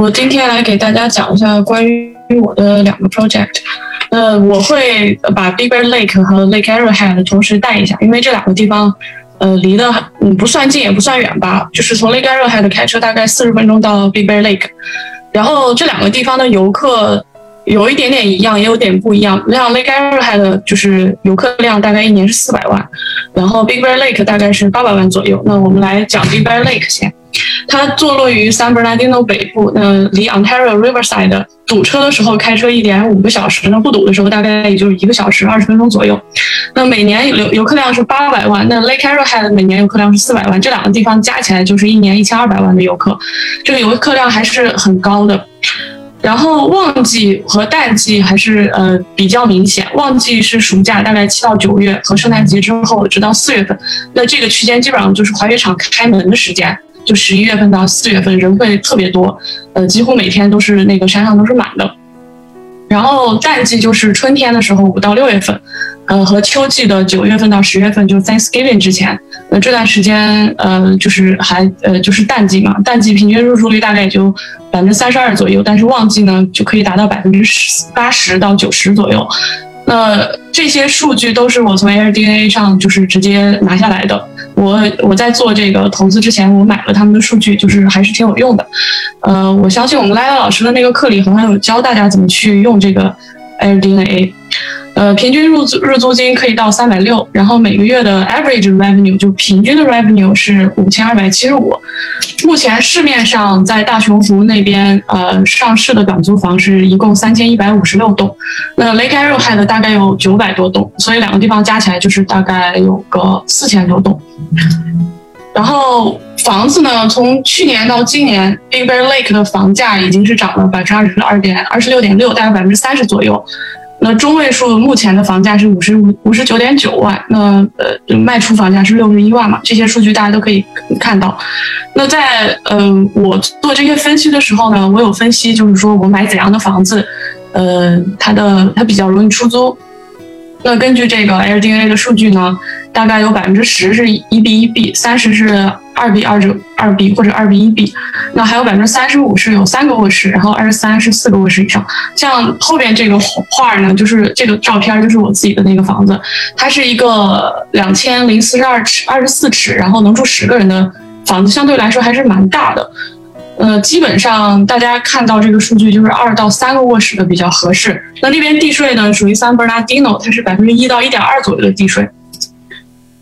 我今天来给大家讲一下关于我的两个 project。呃，我会把 Big Bear Lake 和 Lake Arrowhead 同时带一下，因为这两个地方，呃，离得嗯不算近也不算远吧，就是从 Lake Arrowhead 开车大概四十分钟到 Big Bear Lake。然后这两个地方的游客有一点点一样，也有点不一样。像 Lake Arrowhead 就是游客量大概一年是四百万，然后 Big Bear Lake 大概是八百万左右。那我们来讲 Big Bear Lake 先。它坐落于 San Bernardino 北部，那离 Ontario Riverside 堵车的时候开车一点五个小时，那不堵的时候大概也就是一个小时二十分钟左右。那每年游游客量是八百万，那 Lake Arrowhead 每年游客量是四百万，这两个地方加起来就是一年一千二百万的游客，这个游客量还是很高的。然后旺季和淡季还是呃比较明显，旺季是暑假，大概七到九月和圣诞节之后直到四月份，那这个区间基本上就是滑雪场开门的时间。就十一月份到四月份人会特别多，呃，几乎每天都是那个山上都是满的。然后淡季就是春天的时候五到六月份，呃，和秋季的九月份到十月份，就 Thanksgiving 之前，呃，这段时间呃就是还呃就是淡季嘛，淡季平均入住率大概也就百分之三十二左右，但是旺季呢就可以达到百分之十八十到九十左右。那这些数据都是我从 ARDNA 上就是直接拿下来的。我我在做这个投资之前，我买了他们的数据，就是还是挺有用的。呃，我相信我们赖赖老师的那个课里好像有教大家怎么去用这个 ARDNA。呃，平均入租日租金可以到三百六，然后每个月的 average revenue 就平均的 revenue 是五千二百七十五。目前市面上在大熊湖那边呃上市的短租房是一共三千一百五十六栋，那 Lake Arrowhead 大概有九百多栋，所以两个地方加起来就是大概有个四千多栋。然后房子呢，从去年到今年，Big Bear Lake 的房价已经是涨了百分之二十二点二十六点六，大概百分之三十左右。那中位数目前的房价是五十五五十九点九万，那呃卖出房价是六十一万嘛？这些数据大家都可以看到。那在嗯我做这些分析的时候呢，我有分析，就是说我买怎样的房子，呃它的它比较容易出租。那根据这个 LDA 的数据呢，大概有百分之十是一 B 一 B，三十是。二 B 二者二 B 或者二 B 一 B，那还有百分之三十五是有三个卧室，然后二十三是四个卧室以上。像后边这个画呢，就是这个照片，就是我自己的那个房子，它是一个两千零四十二尺二十四尺，然后能住十个人的房子，相对来说还是蛮大的。呃，基本上大家看到这个数据，就是二到三个卧室的比较合适。那那边地税呢，属于 San Bernardino，它是百分之一到一点二左右的地税。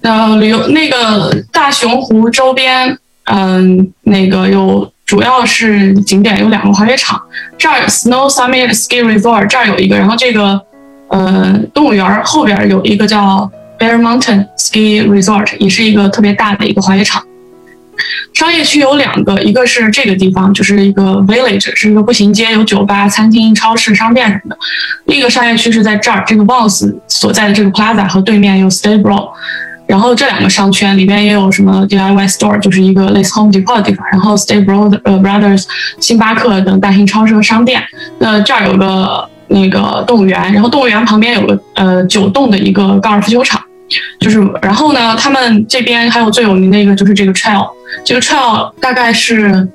呃，旅游那个大熊湖周边，嗯，那个有主要是景点有两个滑雪场，这儿 Snow Summit Ski Resort 这儿有一个，然后这个呃动物园后边有一个叫 Bear Mountain Ski Resort，也是一个特别大的一个滑雪场。商业区有两个，一个是这个地方，就是一个 village，是一个步行街，有酒吧、餐厅、超市、商店什么的。另一个商业区是在这儿，这个 Vans 所在的这个 Plaza 和对面有 Stable。然后这两个商圈里边也有什么 DIY store，就是一个类似 Home Depot 的地方。然后 Stay Brother 呃 Brothers、星巴克等大型超市和商店。那这儿有个那个动物园，然后动物园旁边有个呃九栋的一个高尔夫球场。就是然后呢，他们这边还有最有名的一个就是这个 trail，这个 trail 大概是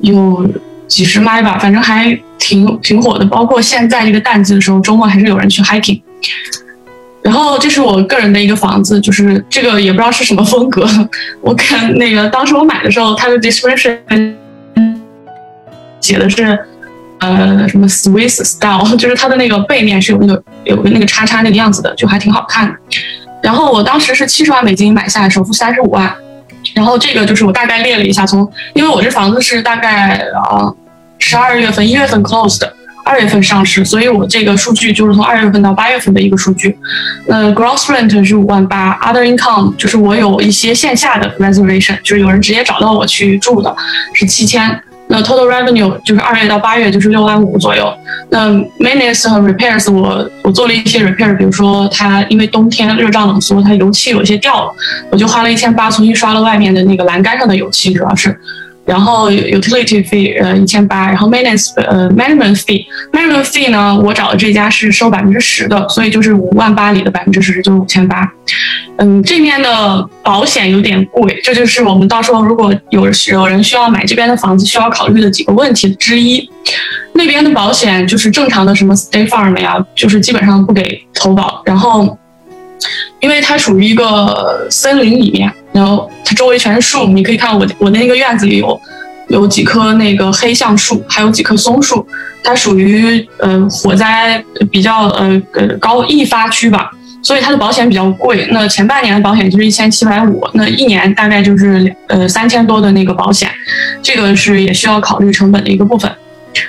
有几十迈吧，反正还挺挺火的。包括现在这个淡季的时候，周末还是有人去 hiking。然后这是我个人的一个房子，就是这个也不知道是什么风格。我看那个当时我买的时候，它的 description 写的是呃什么 Swiss style，就是它的那个背面是有那个有个那个叉叉那个样子的，就还挺好看。然后我当时是七十万美金买下来，首付三十五万。然后这个就是我大概列了一下，从因为我这房子是大概啊十二月份一月份 closed 的。二月份上市，所以我这个数据就是从二月份到八月份的一个数据。那 gross rent 是五万八，other income 就是我有一些线下的 reservation，就是有人直接找到我去住的，是七千。那 total revenue 就是二月到八月就是六万五左右。那 maintenance 和 repairs 我我做了一些 repair，比如说它因为冬天热胀冷缩，它油漆有些掉了，我就花了一千八重新刷了外面的那个栏杆上的油漆，主要是。然后 utility fee 呃一千八，然后 maintenance 呃 management fee management fee 呢，我找的这家是收百分之十的，所以就是五万八里的百分之十就是五千八。嗯，这边的保险有点贵，这就是我们到时候如果有有人需要买这边的房子需要考虑的几个问题之一。那边的保险就是正常的什么 State Farm 呀，就是基本上不给投保，然后。因为它属于一个森林里面，然后它周围全是树，你可以看我我的那个院子里有有几棵那个黑橡树，还有几棵松树，它属于呃火灾比较呃呃高易发区吧，所以它的保险比较贵。那前半年的保险就是一千七百五，那一年大概就是呃三千多的那个保险，这个是也需要考虑成本的一个部分。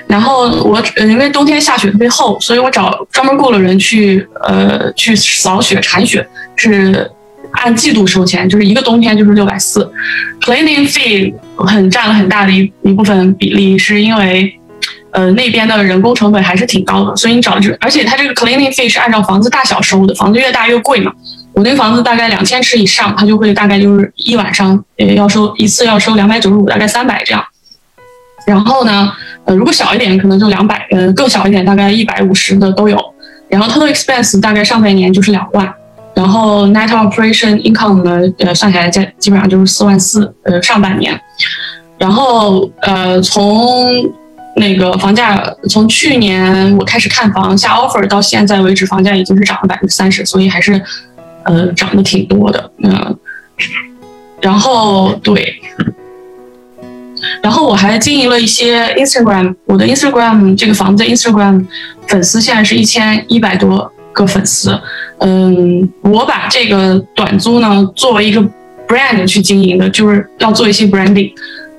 然后我呃因为冬天下雪特别厚，所以我找专门雇了人去呃去扫雪铲雪，是按季度收钱，就是一个冬天就是六百四。Cleaning fee 很占了很大的一一部分比例，是因为呃那边的人工成本还是挺高的，所以你找的这而且它这个 cleaning fee 是按照房子大小收的，房子越大越贵嘛。我那个房子大概两千尺以上，它就会大概就是一晚上呃要收一次要收两百九十五，大概三百这样。然后呢？呃，如果小一点，可能就两百；呃，更小一点，大概一百五十的都有。然后 total expense 大概上半年就是两万，然后 net operation income 呢，呃，算下来在基本上就是四万四。呃，上半年。然后呃，从那个房价，从去年我开始看房下 offer 到现在为止，房价已经是涨了百分之三十，所以还是呃涨得挺多的。嗯，然后对。然后我还经营了一些 Instagram，我的 Instagram 这个房子 Instagram 粉丝现在是一千一百多个粉丝。嗯，我把这个短租呢作为一个 brand 去经营的，就是要做一些 branding，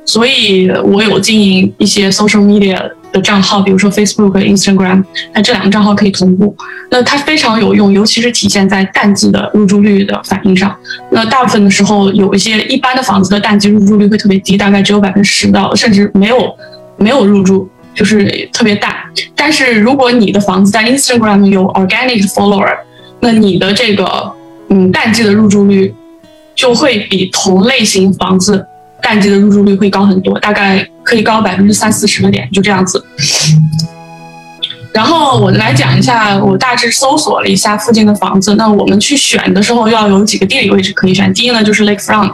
所以我有经营一些 social media。的账号，比如说 Facebook、Instagram，那这两个账号可以同步，那它非常有用，尤其是体现在淡季的入住率的反应上。那大部分的时候，有一些一般的房子的淡季入住率会特别低，大概只有百分之十到，甚至没有没有入住，就是特别淡。但是如果你的房子在 Instagram 有 organic follower，那你的这个嗯淡季的入住率就会比同类型房子。淡季的入住率会高很多，大概可以高百分之三四十的点，就这样子。然后我来讲一下，我大致搜索了一下附近的房子。那我们去选的时候要有几个地理位置可以选。第一呢，就是 Lakefront，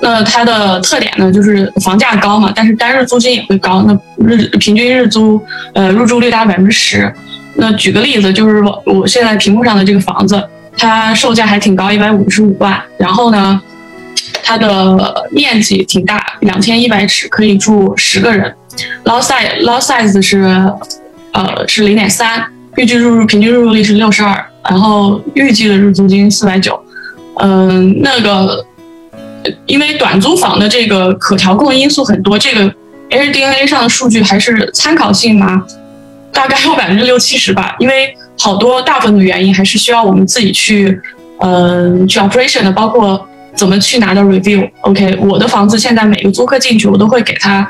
那它的特点呢就是房价高嘛，但是单日租金也会高。那日平均日租呃入住率大概百分之十。那举个例子，就是我我现在屏幕上的这个房子，它售价还挺高，一百五十五万。然后呢？它的面积挺大，两千一百尺可以住十个人。Lot size lot size 是，呃是零点三，预计入住平均入住率是六十二，然后预计的日租金四百九。嗯，那个因为短租房的这个可调控因素很多，这个 Airdna 上的数据还是参考性嘛，大概有百分之六七十吧，因为好多大部分的原因还是需要我们自己去，嗯去 operation 的，包括。怎么去拿到 review？OK，我的房子现在每个租客进去，我都会给他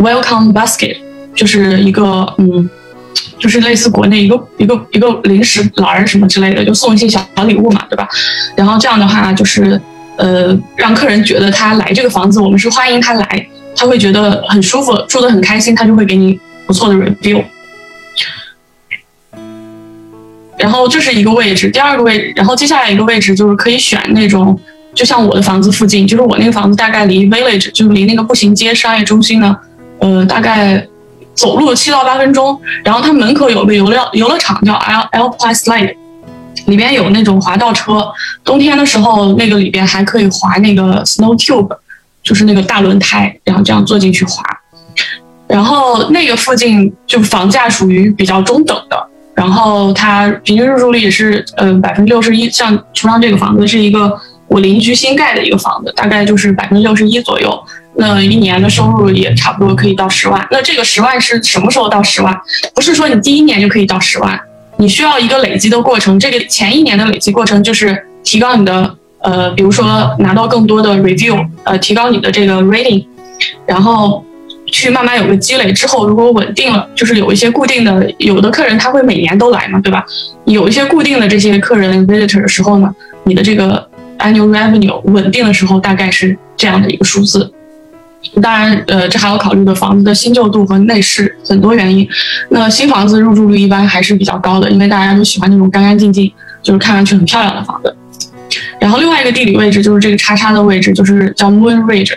welcome basket，就是一个嗯，就是类似国内一个一个一个零食篮什么之类的，就送一些小小礼物嘛，对吧？然后这样的话，就是呃，让客人觉得他来这个房子，我们是欢迎他来，他会觉得很舒服，住得很开心，他就会给你不错的 review。然后这是一个位置，第二个位置，然后接下来一个位置就是可以选那种。就像我的房子附近，就是我那个房子大概离 Village，就离那个步行街商业中心呢，呃，大概走路七到八分钟。然后它门口有个游乐游乐场，叫 L L Plus Slide，里边有那种滑道车。冬天的时候，那个里边还可以滑那个 Snow Tube，就是那个大轮胎，然后这样坐进去滑。然后那个附近就房价属于比较中等的，然后它平均入住率也是嗯百分之六十一。像图上这个房子是一个。我邻居新盖的一个房子，大概就是百分之六十一左右，那一年的收入也差不多可以到十万。那这个十万是什么时候到十万？不是说你第一年就可以到十万，你需要一个累积的过程。这个前一年的累积过程就是提高你的呃，比如说拿到更多的 review，呃，提高你的这个 rating，然后去慢慢有个积累。之后如果稳定了，就是有一些固定的，有的客人他会每年都来嘛，对吧？有一些固定的这些客人 visitor 的时候呢，你的这个。annual revenue 稳定的时候大概是这样的一个数字。当然，呃，这还要考虑的房子的新旧度和内饰很多原因。那新房子入住率一般还是比较高的，因为大家都喜欢那种干干净净，就是看上去很漂亮的房子。然后另外一个地理位置就是这个叉叉的位置，就是叫 Moon Ridge。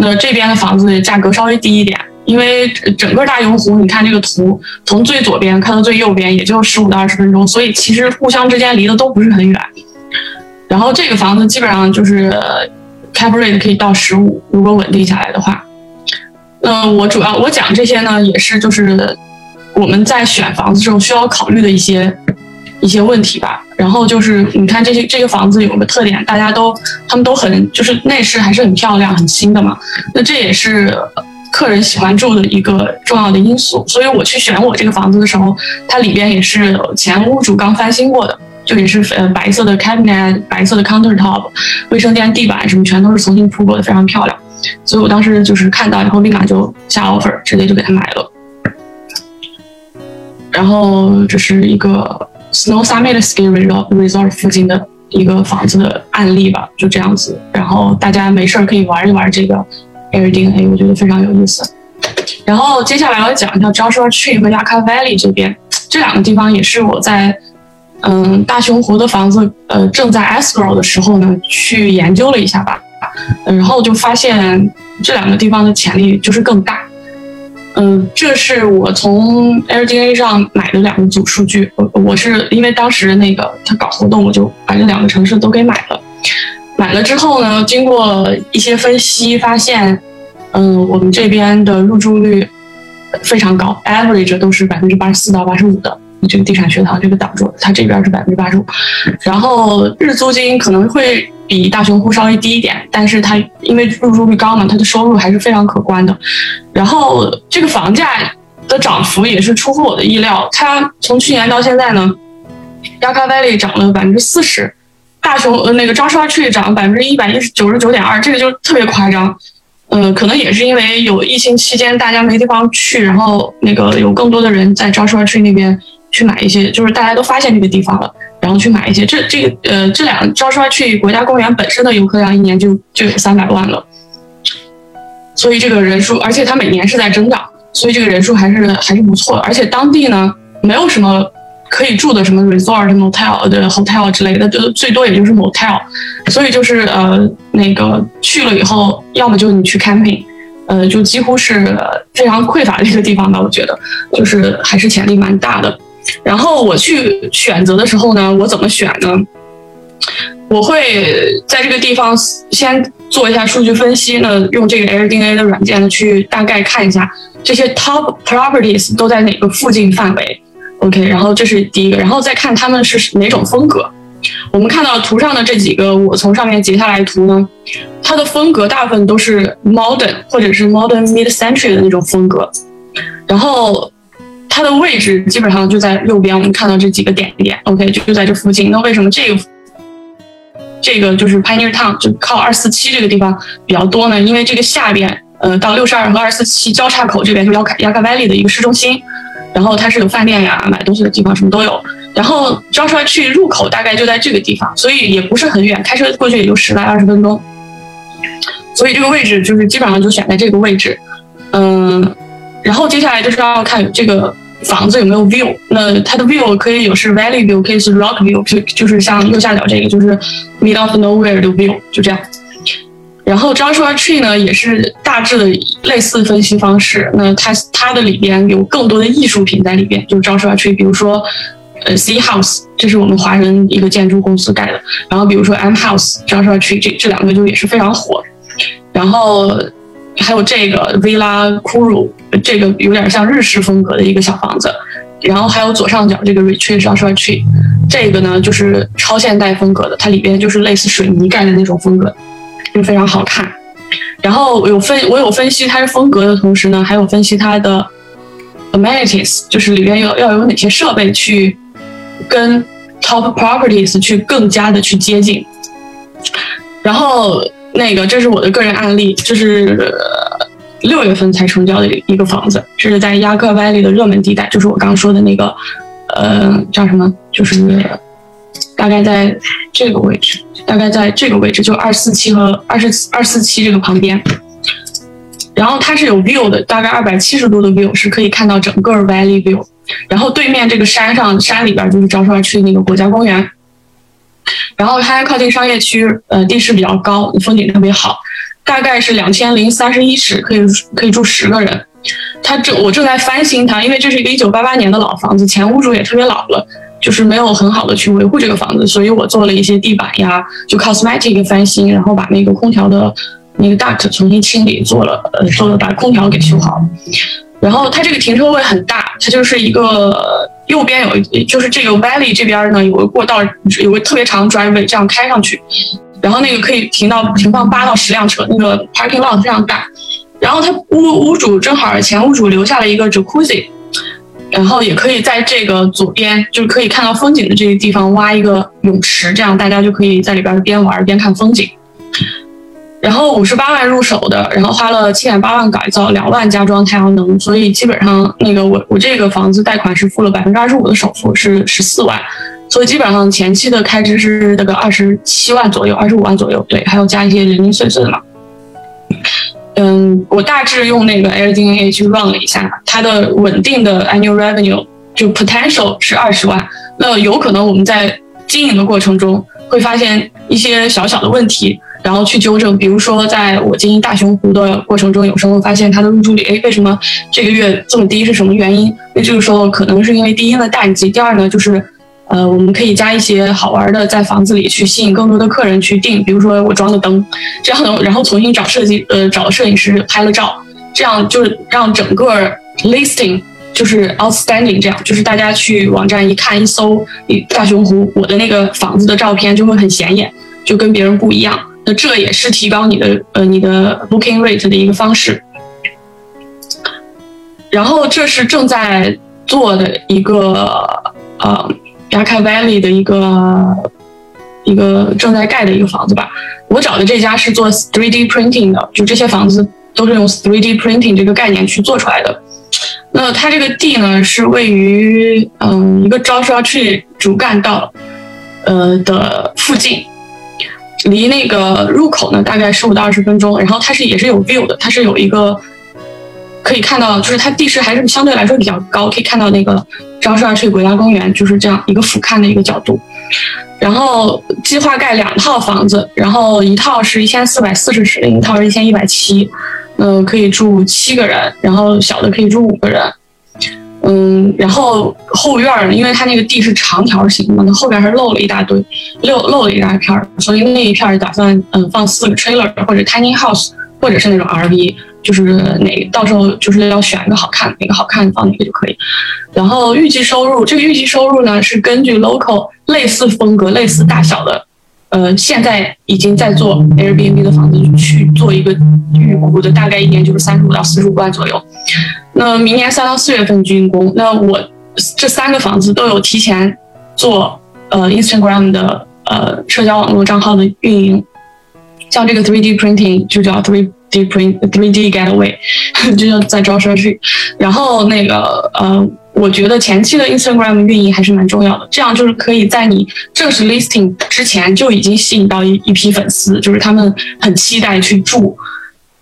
那这边的房子价格稍微低一点，因为整个大永湖，你看这个图，从最左边看到最右边，也就十五到二十分钟，所以其实互相之间离得都不是很远。然后这个房子基本上就是 cap rate 可以到十五，如果稳定下来的话。嗯，我主要我讲这些呢，也是就是我们在选房子时候需要考虑的一些。一些问题吧，然后就是你看这些这个房子有个特点，大家都他们都很就是内饰还是很漂亮、很新的嘛，那这也是客人喜欢住的一个重要的因素。所以我去选我这个房子的时候，它里边也是前屋主刚翻新过的，就也是呃白色的 cabinet、白色的 countertop、卫生间地板什么全都是重新铺过的，非常漂亮。所以我当时就是看到以后立马就下 offer，直接就给他买了。然后这是一个。Snow Summit Ski Resort Resort 附近的一个房子的案例吧，就这样子。然后大家没事儿可以玩一玩这个 Airbnb，我觉得非常有意思。然后接下来我要讲一下 Joshua Tree 和 Yucca Valley 这边，这两个地方也是我在嗯大熊湖的房子呃正在 escrow 的时候呢去研究了一下吧，然后就发现这两个地方的潜力就是更大。嗯，这是我从 LDA 上买的两个组数据。我我是因为当时那个他搞活动，我就把这两个城市都给买了。买了之后呢，经过一些分析，发现，嗯，我们这边的入住率非常高，average 都是百分之八十四到八十五的。这个地产学堂这个挡住了，它这边是百分之八十五，然后日租金可能会比大熊湖稍微低一点，但是它因为入住率高嘛，它的收入还是非常可观的。然后这个房价的涨幅也是出乎我的意料，它从去年到现在呢，Yucca Valley 涨了百分之四十，大熊呃那个 Joshua Tree 涨了百分之一百一十九十九点二，这个就特别夸张。嗯，可能也是因为有疫情期间大家没地方去，然后那个有更多的人在 Joshua Tree 那边。去买一些，就是大家都发现这个地方了，然后去买一些。这这个呃，这两招出来去国家公园本身的游客量一年就就有三百万了，所以这个人数，而且它每年是在增长，所以这个人数还是还是不错的。而且当地呢，没有什么可以住的，什么 resort、motel 的 hotel 之类的，就最多也就是 motel，所以就是呃那个去了以后，要么就你去 camping，呃，就几乎是非常匮乏的一个地方吧。我觉得就是还是潜力蛮大的。然后我去选择的时候呢，我怎么选呢？我会在这个地方先做一下数据分析呢，用这个 Airdna 的软件呢去大概看一下这些 top properties 都在哪个附近范围。OK，然后这是第一个，然后再看他们是哪种风格。我们看到图上的这几个，我从上面截下来图呢，它的风格大部分都是 modern 或者是 modern mid century 的那种风格，然后。它的位置基本上就在右边，我们看到这几个点点，OK，就就在这附近。那为什么这个这个就是 Pioneer Town 就靠二四七这个地方比较多呢？因为这个下边，呃，到六十二和二四七交叉口这边就是 Yucca Valley 的一个市中心，然后它是有饭店呀、买东西的地方，什么都有。然后招出来去入口大概就在这个地方，所以也不是很远，开车过去也就十来二十分钟。所以这个位置就是基本上就选在这个位置，嗯，然后接下来就是要看这个。房子有没有 view？那它的 view 可以有是 valley view，可以是 rock view，就就是像右下角这个，就是 mid of nowhere 的 view，就这样。然后 Joshua Tree 呢，也是大致的类似分析方式。那它它的里边有更多的艺术品在里边，就是 Joshua Tree，比如说呃，Sea House，这是我们华人一个建筑公司盖的。然后比如说 M House，Joshua Tree 这这两个就也是非常火。然后。还有这个 Villa Kuru，这个有点像日式风格的一个小房子，然后还有左上角这个 Retreat Joshua Tree，这个呢就是超现代风格的，它里边就是类似水泥盖的那种风格，就非常好看。然后有分我有分析它是风格的同时呢，还有分析它的 amenities，就是里边要要有哪些设备去跟 top properties 去更加的去接近，然后。那个，这是我的个人案例，就是六月份才成交的一个房子，是在亚克歪里的热门地带，就是我刚刚说的那个，呃，叫什么？就是大概在这个位置，大概在这个位置，就二四七和二十二四七这个旁边。然后它是有 view 的，大概二百七十度的 view 是可以看到整个 valley view。然后对面这个山上山里边就是招商区那个国家公园。然后它靠近商业区，呃，地势比较高，风景特别好。大概是两千零三十一室，可以可以住十个人。它正我正在翻新它，因为这是一个一九八八年的老房子，前屋主也特别老了，就是没有很好的去维护这个房子，所以我做了一些地板呀，就 cosmetic 翻新，然后把那个空调的那个 duct 重新清理，做了呃做了把空调给修好。然后它这个停车位很大，它就是一个右边有就是这个 valley 这边呢有个过道，有个特别长 driveway 这样开上去，然后那个可以停到停放八到十辆车，那个 parking lot 非常大。然后他屋屋主正好前屋主留下了一个 jacuzzi，然后也可以在这个左边就是可以看到风景的这个地方挖一个泳池，这样大家就可以在里边边玩边看风景。然后五十八万入手的，然后花了七点八万改造，两万加装太阳能，所以基本上那个我我这个房子贷款是付了百分之二十五的首付，是十四万，所以基本上前期的开支是那个二十七万左右，二十五万左右，对，还有加一些零零碎碎的嘛。嗯，我大致用那个 Airbnb 去 run 了一下，它的稳定的 annual revenue 就 potential 是二十万，那有可能我们在经营的过程中会发现一些小小的问题。然后去纠正，比如说在我经营大熊湖的过程中，有时候发现它的入住率，哎，为什么这个月这么低？是什么原因？那这个时候可能是因为第一呢淡季，第二呢就是，呃，我们可以加一些好玩的在房子里去吸引更多的客人去订，比如说我装的灯，这样呢，然后重新找设计，呃，找摄影师拍了照，这样就是让整个 listing 就是 outstanding，这样就是大家去网站一看一搜，大熊湖我的那个房子的照片就会很显眼，就跟别人不一样。那这也是提高你的呃你的 booking rate 的一个方式。然后这是正在做的一个呃 Yaka Valley 的一个一个正在盖的一个房子吧。我找的这家是做 3D printing 的，就这些房子都是用 3D printing 这个概念去做出来的。那它这个地呢是位于嗯一个 Joshua Tree 主干道呃的附近。离那个入口呢，大概十五到二十分钟。然后它是也是有 view 的，它是有一个可以看到，就是它地势还是相对来说比较高，可以看到那个昭示二区国家公园，就是这样一个俯瞰的一个角度。然后计划盖两套房子，然后一套是一千四百四十尺，另一套是一千一百七，嗯，可以住七个人，然后小的可以住五个人。嗯，然后后院儿，因为它那个地是长条形嘛，那后边还漏了一大堆，漏漏了一大片儿，所以那一片儿打算嗯放四个 trailer 或者 tiny house，或者是那种 RV，就是哪到时候就是要选一个好看，哪个好看放哪个就可以。然后预计收入，这个预计收入呢是根据 local 类似风格、类似大小的。呃，现在已经在做 Airbnb 的房子去做一个预估的，大概一年就是三十五到四十五万左右。那明年三到四月份竣工。那我这三个房子都有提前做呃 Instagram 的呃社交网络账号的运营，像这个 3D printing 就叫 3D print 3D getaway，就像在招商去。然后那个呃。我觉得前期的 Instagram 运营还是蛮重要的，这样就是可以在你正式 listing 之前就已经吸引到一一批粉丝，就是他们很期待去住，